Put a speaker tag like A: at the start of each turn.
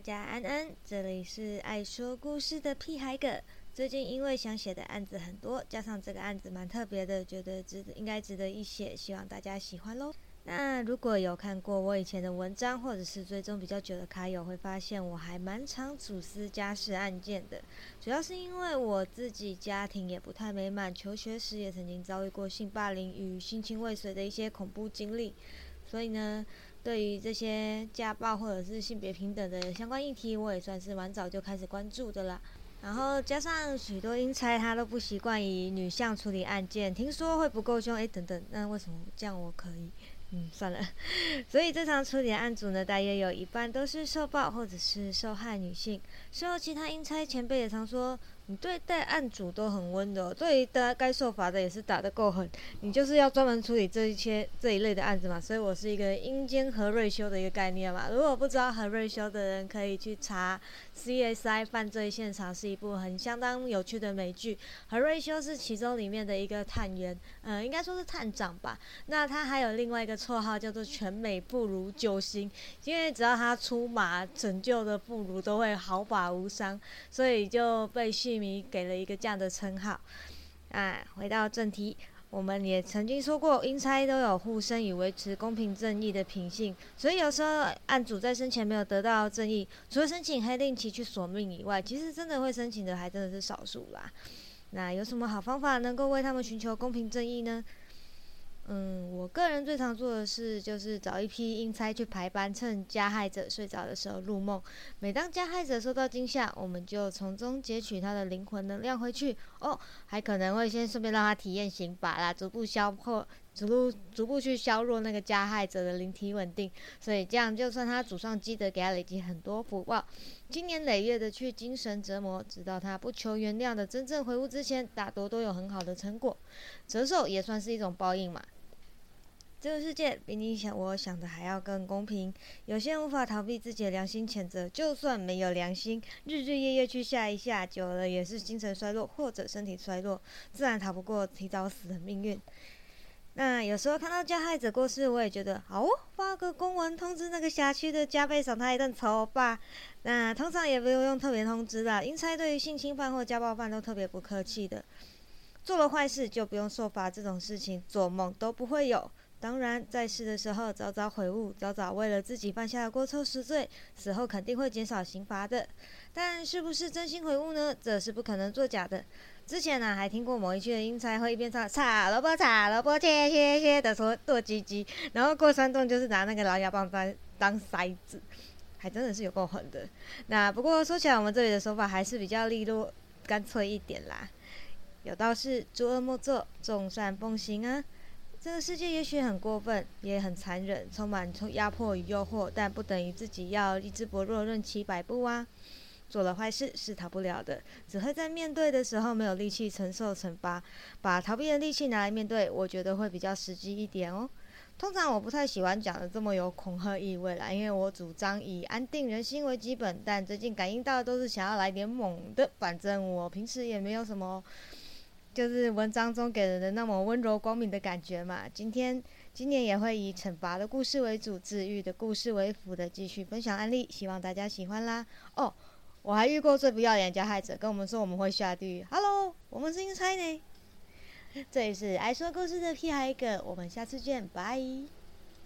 A: 家安安，这里是爱说故事的屁孩哥。最近因为想写的案子很多，加上这个案子蛮特别的，觉得值得应该值得一写，希望大家喜欢喽。那如果有看过我以前的文章，或者是追踪比较久的卡友，会发现我还蛮常主思家事案件的。主要是因为我自己家庭也不太美满，求学时也曾经遭遇过性霸凌与性侵未遂的一些恐怖经历，所以呢。对于这些家暴或者是性别平等的相关议题，我也算是蛮早就开始关注的啦。然后加上许多阴差他都不习惯以女相处理案件，听说会不够凶，哎，等等，那为什么这样我可以？嗯，算了。所以这场处理案组呢，大约有一半都是受暴或者是受害女性。事后其他阴差前辈也常说。你对待案主都很温柔，对于该该受罚的也是打得够狠。你就是要专门处理这一些这一类的案子嘛，所以我是一个阴间和瑞修的一个概念嘛。如果不知道何瑞修的人，可以去查《CSI 犯罪现场》，是一部很相当有趣的美剧。何瑞修是其中里面的一个探员，呃，应该说是探长吧。那他还有另外一个绰号叫做“全美不如救星”，因为只要他出马拯救的妇孺都会毫发无伤，所以就被训。给了一个这样的称号，啊，回到正题，我们也曾经说过，阴差都有护身以维持公平正义的品性，所以有时候案主在生前没有得到正义，除了申请黑令其去索命以外，其实真的会申请的还真的是少数啦。那有什么好方法能够为他们寻求公平正义呢？嗯，我个人最常做的事就是找一批阴差去排班，趁加害者睡着的时候入梦。每当加害者受到惊吓，我们就从中截取他的灵魂能量回去。哦，还可能会先顺便让他体验刑罚啦，逐步消破，逐步逐步去削弱那个加害者的灵体稳定。所以这样，就算他祖上积德，给他累积很多福报，经年累月的去精神折磨，直到他不求原谅的真正回悟之前，大多都有很好的成果。折寿也算是一种报应嘛。这个世界比你想我想的还要更公平。有些人无法逃避自己的良心谴责，就算没有良心，日日夜夜去下一下，久了也是精神衰弱或者身体衰弱，自然逃不过提早死的命运。那有时候看到加害者过世，我也觉得好哦，发个公文通知那个辖区的加倍赏他一顿酬吧。那通常也不用用特别通知啦，因差对于性侵犯或家暴犯都特别不客气的。做了坏事就不用受罚，这种事情做梦都不会有。当然，在世的时候早早悔悟，早早为了自己犯下的过错赎罪，死后肯定会减少刑罚的。但是不是真心悔悟呢？这是不可能作假的。之前呢，还听过某一句的阴差会一边唱“擦萝卜擦萝卜切切切”的说剁鸡鸡，然后过山洞就是拿那个狼牙棒当当筛子，还真的是有够狠的。那不过说起来，我们这里的手法还是比较利落、干脆一点啦。有道是：诸恶莫作，众善奉行啊。这个世界也许很过分，也很残忍，充满压迫与诱惑，但不等于自己要意志薄弱、任其摆布啊！做了坏事是逃不了的，只会在面对的时候没有力气承受惩罚，把逃避的力气拿来面对，我觉得会比较实际一点哦。通常我不太喜欢讲的这么有恐吓意味啦，因为我主张以安定人心为基本，但最近感应到的都是想要来点猛的，反正我平时也没有什么。就是文章中给人的那么温柔光明的感觉嘛。今天今年也会以惩罚的故事为主，治愈的故事为辅的继续分享案例，希望大家喜欢啦。哦，我还遇过最不要脸的加害者，跟我们说我们会下地狱。Hello，我们是英才呢。这里是爱说故事的屁孩哥，我们下次见，拜。